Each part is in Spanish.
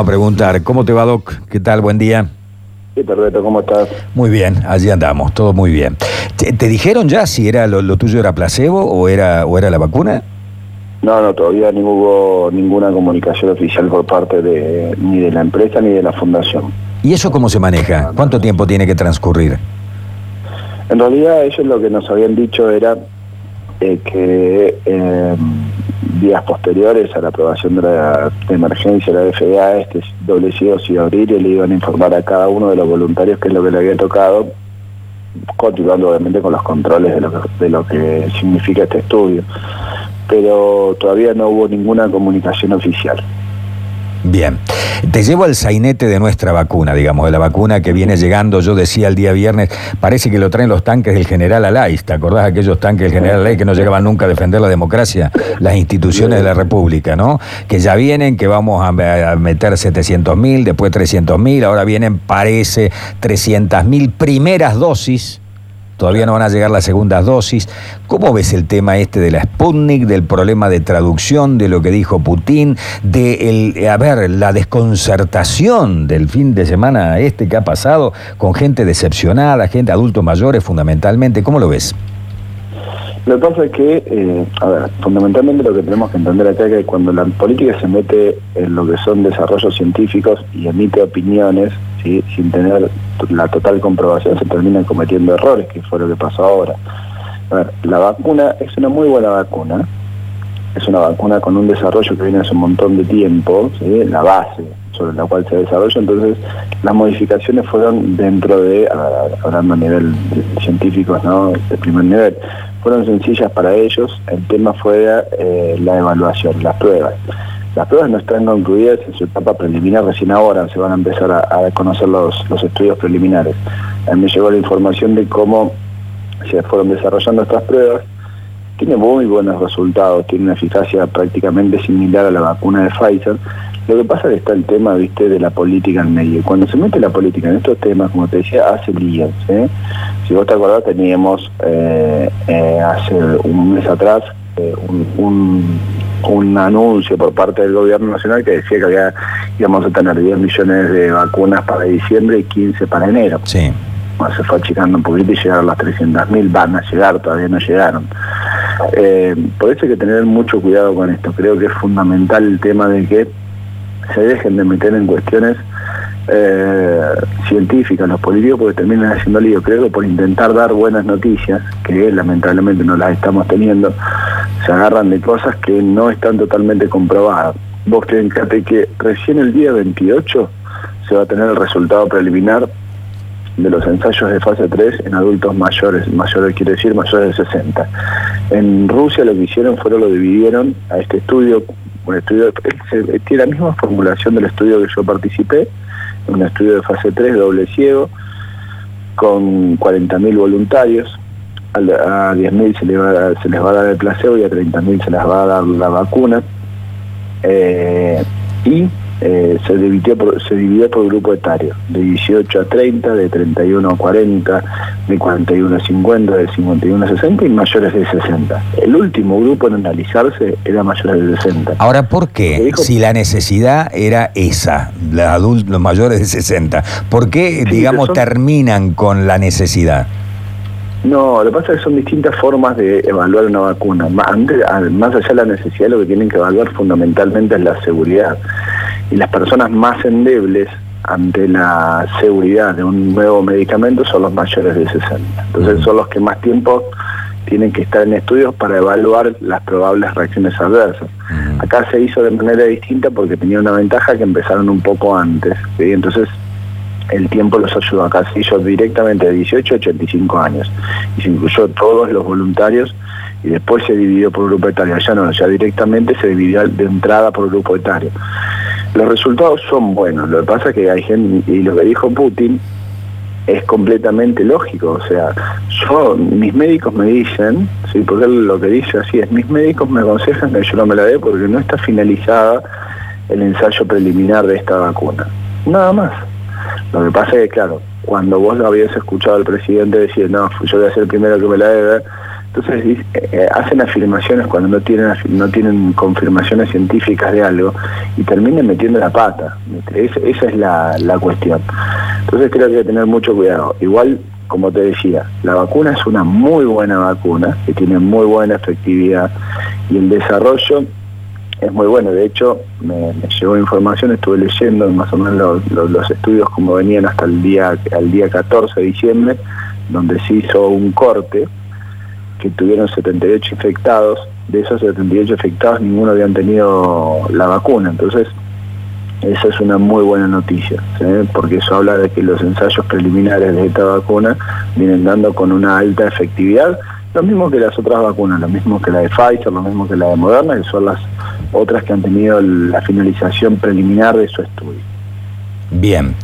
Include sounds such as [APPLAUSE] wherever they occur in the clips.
vamos a preguntar. ¿Cómo te va, Doc? ¿Qué tal? Buen día. Sí, perfecto, ¿cómo estás? Muy bien, allí andamos, todo muy bien. ¿Te, te dijeron ya si era lo, lo tuyo era placebo o era, o era la vacuna? No, no, todavía no hubo ninguna comunicación oficial por parte de ni de la empresa ni de la fundación. ¿Y eso cómo se maneja? ¿Cuánto tiempo tiene que transcurrir? En realidad ellos lo que nos habían dicho era eh, que eh, días posteriores a la aprobación de la emergencia de la FDA, este doble a abrir y le iban a informar a cada uno de los voluntarios qué es lo que le había tocado, continuando obviamente con los controles de lo de lo que significa este estudio. Pero todavía no hubo ninguna comunicación oficial. Bien. Te llevo al sainete de nuestra vacuna, digamos, de la vacuna que viene llegando, yo decía el día viernes, parece que lo traen los tanques del general Alay, ¿te acordás aquellos tanques del general Alay que no llegaban nunca a defender la democracia, las instituciones de la República, ¿no? Que ya vienen, que vamos a, meter 700 mil, después 300 mil, ahora vienen, parece, 300 mil primeras dosis todavía no van a llegar las segundas dosis. ¿Cómo ves el tema este de la Sputnik, del problema de traducción, de lo que dijo Putin, de el, a la desconcertación del fin de semana este que ha pasado con gente decepcionada, gente adultos mayores fundamentalmente? ¿Cómo lo ves? Lo que pasa es que, eh, a ver, fundamentalmente lo que tenemos que entender acá es que cuando la política se mete en lo que son desarrollos científicos y emite opiniones, sin tener la total comprobación, se terminan cometiendo errores, que fue lo que pasó ahora. La vacuna es una muy buena vacuna, es una vacuna con un desarrollo que viene hace un montón de tiempo, la base sobre la cual se desarrolla, entonces las modificaciones fueron dentro de, hablando a nivel científico, ¿no? de primer nivel, fueron sencillas para ellos, el tema fue eh, la evaluación, las pruebas. Las pruebas no están concluidas en su etapa preliminar, recién ahora se van a empezar a, conocer los, los, estudios preliminares. A mí me llegó la información de cómo se fueron desarrollando estas pruebas. Tiene muy buenos resultados, tiene una eficacia prácticamente similar a la vacuna de Pfizer. Lo que pasa es que está el tema, viste, de la política en medio. Cuando se mete la política en estos temas, como te decía, hace líos. ¿eh? Si vos te acordás, teníamos eh, eh, hace un mes atrás un un anuncio por parte del gobierno nacional que decía que había, íbamos a tener 10 millones de vacunas para diciembre y 15 para enero. Sí. se fue achicando un poquito y llegaron las 300.000, van a llegar, todavía no llegaron. Eh, por eso hay que tener mucho cuidado con esto. Creo que es fundamental el tema de que se dejen de meter en cuestiones eh, científicas los políticos porque terminan haciendo lío. Creo que por intentar dar buenas noticias, que lamentablemente no las estamos teniendo, se agarran de cosas que no están totalmente comprobadas. Vos fíjate que recién el día 28 se va a tener el resultado preliminar de los ensayos de fase 3 en adultos mayores, mayores quiere decir mayores de 60. En Rusia lo que hicieron fue lo dividieron a este estudio, un estudio, tiene la misma formulación del estudio que yo participé, un estudio de fase 3 doble ciego, con 40.000 voluntarios, a 10.000 se, les va, se les va a dar el placebo y a 30.000 se les va a dar la vacuna. Eh, y eh, se, dividió por, se dividió por grupo etario, de 18 a 30, de 31 a 40, de 41 a 50, de 51 a 60 y mayores de 60. El último grupo en analizarse era mayores de 60. Ahora, ¿por qué? si la necesidad era esa, los, los mayores de 60, ¿por qué, digamos, terminan con la necesidad? No, lo que pasa es que son distintas formas de evaluar una vacuna. Más, más allá de la necesidad, lo que tienen que evaluar fundamentalmente es la seguridad. Y las personas más endebles ante la seguridad de un nuevo medicamento son los mayores de 60. Entonces son los que más tiempo tienen que estar en estudios para evaluar las probables reacciones adversas. Acá se hizo de manera distinta porque tenía una ventaja que empezaron un poco antes. Entonces el tiempo los ayudó se hizo directamente de 18 a 85 años y se incluyó todos los voluntarios y después se dividió por grupo etario, ya no, ya directamente se dividió de entrada por grupo etario. Los resultados son buenos, lo que pasa es que hay gente, y lo que dijo Putin es completamente lógico, o sea, yo, mis médicos me dicen, sí, porque lo que dice así es, mis médicos me aconsejan que yo no me la dé porque no está finalizada el ensayo preliminar de esta vacuna. Nada más. Lo que pasa es que, claro, cuando vos lo habías escuchado al presidente decir, no, yo voy a ser el primero que me la debe, Entonces eh, hacen afirmaciones cuando no tienen no tienen confirmaciones científicas de algo y terminan metiendo la pata. esa es la, la cuestión. Entonces creo que hay que tener mucho cuidado. Igual, como te decía, la vacuna es una muy buena vacuna, que tiene muy buena efectividad y el desarrollo es muy bueno. De hecho, me, llegó información, estuve leyendo más o menos los, estudios como venían hasta el día, al día 14 de diciembre, donde se hizo un corte que tuvieron 78 infectados, de esos 78 infectados ninguno habían tenido la vacuna, entonces esa es una muy buena noticia, porque eso habla de que los ensayos preliminares de esta vacuna vienen dando con una alta efectividad, lo mismo que las otras vacunas, lo mismo que la de Pfizer, lo mismo que la de Moderna, que son las otras que han tenido la finalización preliminar de su estudio. Bien.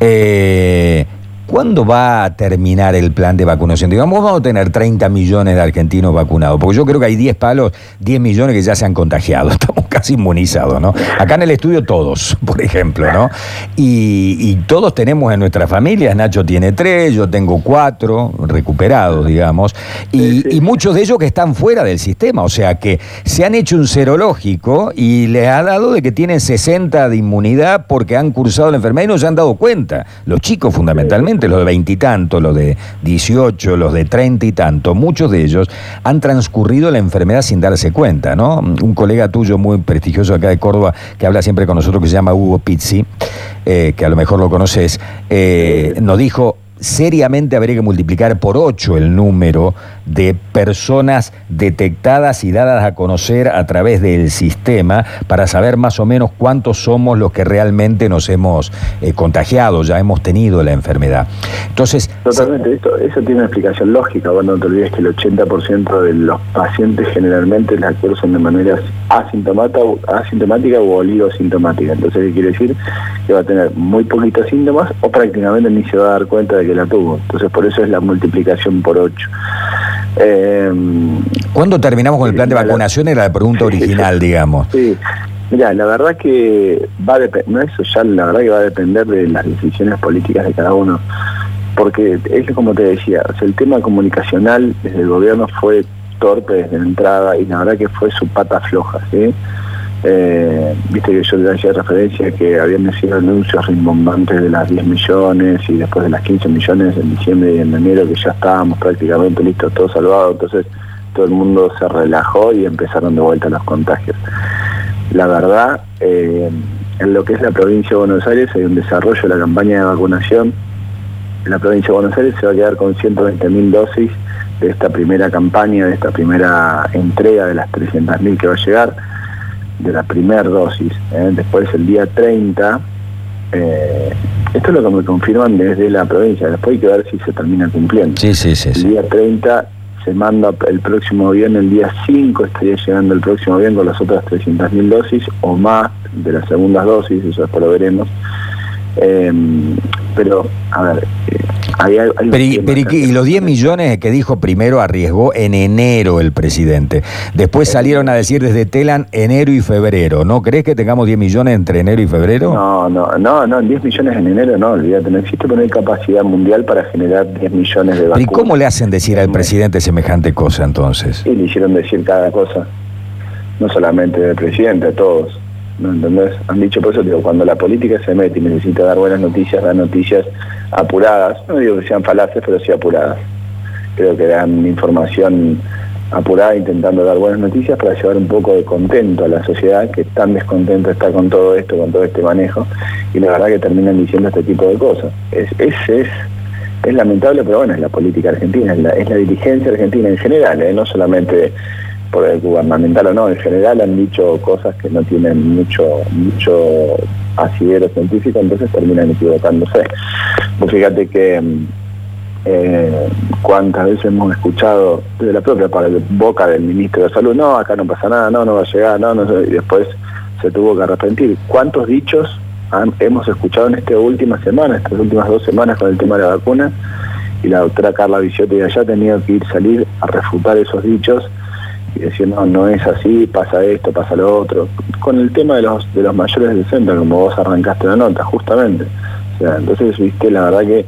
Eh, ¿Cuándo va a terminar el plan de vacunación? Digamos, vamos a tener 30 millones de argentinos vacunados, porque yo creo que hay 10 palos, 10 millones que ya se han contagiado, [LAUGHS] estamos casi inmunizados, ¿no? Acá en el estudio todos, por ejemplo, ¿no? Y, todos tenemos en nuestras familias, Nacho tiene tres, yo tengo cuatro recuperados, digamos, y, muchos de ellos que están fuera del sistema, o sea que se han hecho un serológico y les ha dado de que tienen 60 de inmunidad porque han cursado la enfermedad y no se han dado cuenta, los chicos fundamentalmente los de veintitantos, los de dieciocho, los de treinta y tanto, muchos de ellos han transcurrido la enfermedad sin darse cuenta, ¿no? Un colega tuyo muy prestigioso acá de Córdoba que habla siempre con nosotros que se llama Hugo Pizzi, eh, que a lo mejor lo conoces, eh, nos dijo seriamente habría que multiplicar por ocho el número de personas detectadas y dadas a conocer a través del sistema para saber más o menos cuántos somos los que realmente nos hemos eh, contagiado, ya hemos tenido la enfermedad. Entonces, Totalmente, esto, eso tiene una explicación lógica, bueno, no te olvides que el 80% de los pacientes generalmente la cursan de manera asintomática, asintomática o oligosintomática. Entonces, ¿qué quiere decir? Que va a tener muy poquitos síntomas o prácticamente ni se va a dar cuenta de que la tuvo. Entonces, por eso es la multiplicación por 8. Eh, ¿Cuándo terminamos con el plan de vacunación? Era la pregunta original, digamos. Sí, mira, la verdad que va a depender, eso ya la verdad que va a depender de las decisiones políticas de cada uno, porque es como te decía, el tema comunicacional desde el gobierno fue torpe desde la entrada y la verdad que fue su pata floja, ¿sí? Eh, viste que yo le hacía referencia que habían sido anuncios rimbombantes de las 10 millones y después de las 15 millones en diciembre y en enero que ya estábamos prácticamente listos, todo salvado, entonces todo el mundo se relajó y empezaron de vuelta los contagios. La verdad, eh, en lo que es la provincia de Buenos Aires hay un desarrollo de la campaña de vacunación. La provincia de Buenos Aires se va a quedar con 120.000 dosis de esta primera campaña, de esta primera entrega de las 300.000 que va a llegar de la primera dosis. ¿eh? Después el día 30, eh, esto es lo que me confirman desde la provincia, después hay que ver si se termina cumpliendo. Sí, sí, sí. El día 30 se manda el próximo viernes, el día 5 estaría llegando el próximo viernes con las otras 300.000 dosis o más de las segundas dosis, eso después lo veremos. Eh, pero, a ver, pero, y, los 10 millones que dijo primero arriesgó en enero el presidente. Después salieron a decir desde Telan enero y febrero. ¿No crees que tengamos 10 millones entre enero y febrero? No, no, no, no 10 millones en enero no, olvídate. No existe poner capacidad mundial para generar 10 millones de vacunas. ¿Y cómo le hacen decir al presidente semejante cosa entonces? Y le hicieron decir cada cosa. No solamente del presidente, a todos. ¿No entendés? Han dicho por eso, digo, cuando la política se mete y necesita dar buenas noticias, da noticias apuradas, no digo que sean falaces, pero sí apuradas. Creo que dan información apurada intentando dar buenas noticias para llevar un poco de contento a la sociedad que tan descontento está con todo esto, con todo este manejo, y la verdad que terminan diciendo este tipo de cosas. Es, es, es, lamentable, pero bueno, es la política argentina, es la, es la dirigencia argentina en general, ¿eh? no solamente por el gubernamental o no, en general han dicho cosas que no tienen mucho, mucho asidero científico, entonces terminan equivocándose. Pues fíjate que mm, eh, cuántas veces hemos escuchado de la propia boca del ministro de Salud, no, acá no pasa nada, no, no va a llegar, no, no, y después se tuvo que arrepentir. ¿Cuántos dichos hemos escuchado en esta última semana, estas últimas dos semanas con el tema de la vacuna? Y la doctora Carla Viciotti de allá ha tenido que ir salir a refutar esos dichos y decir, no, no es así, pasa esto, pasa lo otro. Con el tema de los, de los mayores del centro, como vos arrancaste la nota, justamente. O sea, entonces, viste, la verdad que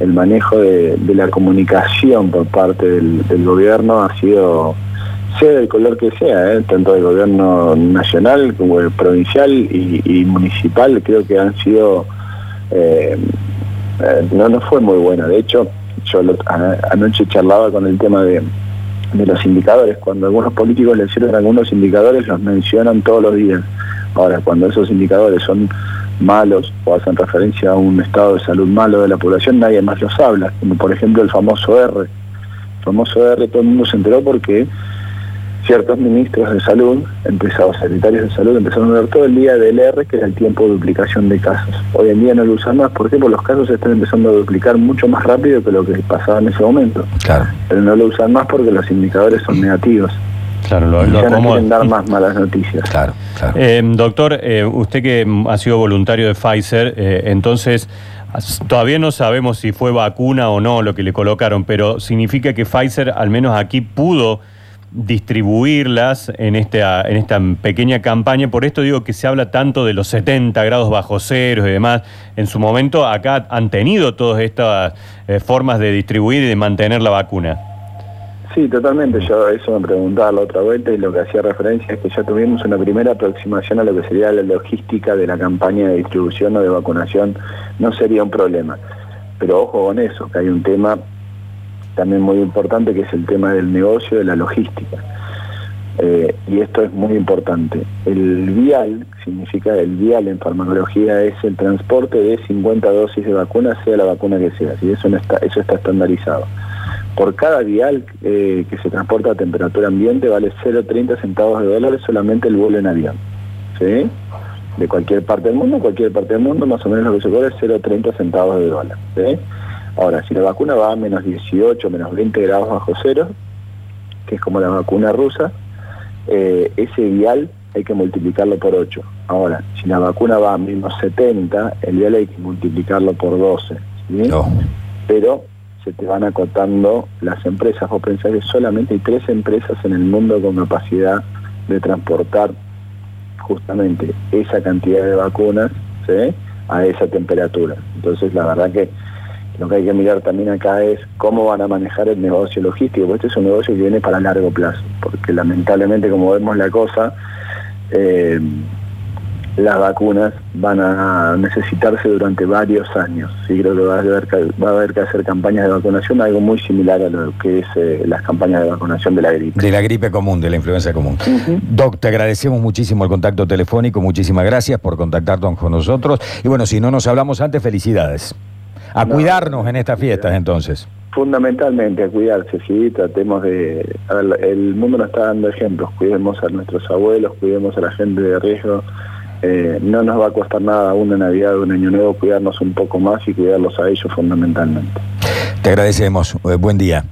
el manejo de, la comunicación por parte del, gobierno ha sido, sea del color que sea, ¿eh? tanto del gobierno nacional como el provincial y, municipal, creo que han sido, eh, eh, no, no fue muy buena. De hecho, yo anoche charlaba con el tema de, de los indicadores. Cuando algunos políticos le sirven algunos indicadores, los mencionan todos los días. Ahora, cuando esos indicadores son malos o hacen referencia a un estado de salud malo de la población, nadie más los habla, como por ejemplo el famoso R. El famoso R todo el mundo se enteró porque ciertos ministros de salud, empezados, secretarios de salud, empezaron a ver todo el día del R, que era el tiempo de duplicación de casos. Hoy en día no lo usan más, ¿por qué? Porque los casos se están empezando a duplicar mucho más rápido que lo que pasaba en ese momento. Claro. Pero no lo usan más porque los indicadores son negativos. Claro, lo, ya no quieren dar más malas noticias. Claro, claro. Eh, doctor, eh, usted que ha sido voluntario de Pfizer, eh, entonces todavía no sabemos si fue vacuna o no lo que le colocaron, pero significa que Pfizer al menos aquí pudo distribuirlas en esta, en esta pequeña campaña. Por esto digo que se habla tanto de los 70 grados bajo cero y demás. En su momento acá han tenido todas estas formas de distribuir y de mantener la vacuna. Sí, totalmente. Yo eso me preguntaba la otra vuelta y lo que hacía referencia es que ya tuvimos una primera aproximación a lo que sería la logística de la campaña de distribución o de vacunación. No sería un problema. Pero ojo con eso, que hay un tema también muy importante que es el tema del negocio, de la logística. Eh, y esto es muy importante. El vial, significa el vial en farmacología, es el transporte de 50 dosis de vacuna, sea la vacuna que sea. Y eso, no está, eso está estandarizado por cada vial eh, que se transporta a temperatura ambiente vale 0,30 centavos de dólares solamente el vuelo en avión. ¿sí? De cualquier parte del mundo, cualquier parte del mundo, más o menos lo que se cobra es 0,30 centavos de dólar. ¿sí? Ahora, si la vacuna va a menos 18, menos 20 grados bajo cero, que es como la vacuna rusa, eh, ese vial hay que multiplicarlo por 8. Ahora, si la vacuna va a menos 70, el vial hay que multiplicarlo por 12. ¿sí? Pero se te van acotando las empresas. Vos pensás que solamente hay tres empresas en el mundo con capacidad de transportar justamente esa cantidad de vacunas a esa temperatura. Entonces la verdad que lo que hay que mirar también acá es cómo van a manejar el negocio logístico, porque este es un negocio que viene para largo plazo, porque lamentablemente como vemos la cosa, eh, las vacunas van a necesitarse durante varios años. Sí, creo que va a haber que, va a haber que hacer campañas de vacunación, algo muy similar a lo que es eh, las campañas de vacunación de la gripe. De la gripe común, de la influenza común. Doc, te agradecemos muchísimo el contacto telefónico, muchísimas gracias por contactarnos con nosotros. Y bueno, si no nos hablamos antes, felicidades. A cuidarnos en estas fiestas entonces. Fundamentalmente a cuidarse, sí, tratemos de... el mundo nos está dando ejemplos, cuidemos a nuestros abuelos, cuidemos a la gente de riesgo, eh, no nos va a costar nada una Navidad un Año Nuevo cuidarnos un poco más y cuidarlos a ellos fundamentalmente. Te agradecemos. Eh, buen día.